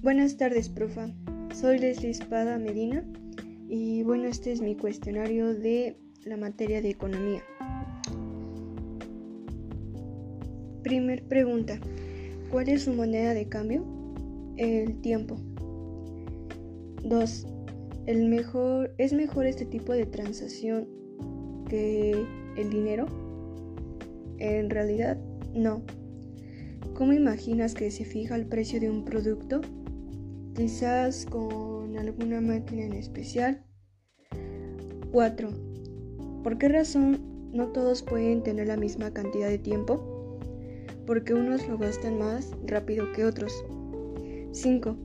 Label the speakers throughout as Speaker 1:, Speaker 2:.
Speaker 1: Buenas tardes, profa. Soy Leslie Espada Medina y bueno, este es mi cuestionario de la materia de economía. Primer pregunta. ¿Cuál es su moneda de cambio? El tiempo. 2. El mejor, ¿Es mejor este tipo de transacción que el dinero? En realidad, no. ¿Cómo imaginas que se fija el precio de un producto? Quizás con alguna máquina en especial. 4. ¿Por qué razón no todos pueden tener la misma cantidad de tiempo? Porque unos lo gastan más rápido que otros. 5.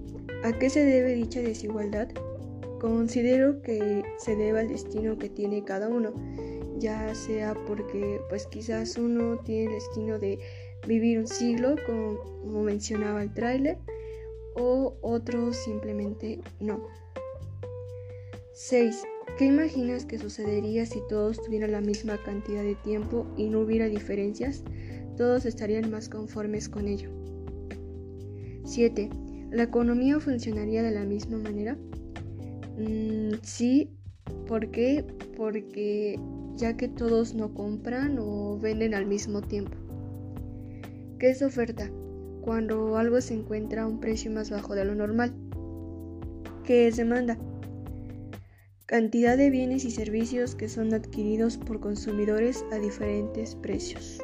Speaker 1: ¿A qué se debe dicha desigualdad? Considero que se debe al destino que tiene cada uno, ya sea porque pues quizás uno tiene el destino de vivir un siglo, como mencionaba el tráiler, o otros simplemente no. 6. ¿Qué imaginas que sucedería si todos tuvieran la misma cantidad de tiempo y no hubiera diferencias? Todos estarían más conformes con ello. 7. ¿La economía funcionaría de la misma manera? Mm, sí, ¿por qué? Porque ya que todos no compran o venden al mismo tiempo. ¿Qué es oferta? Cuando algo se encuentra a un precio más bajo de lo normal. ¿Qué es demanda? Cantidad de bienes y servicios que son adquiridos por consumidores a diferentes precios.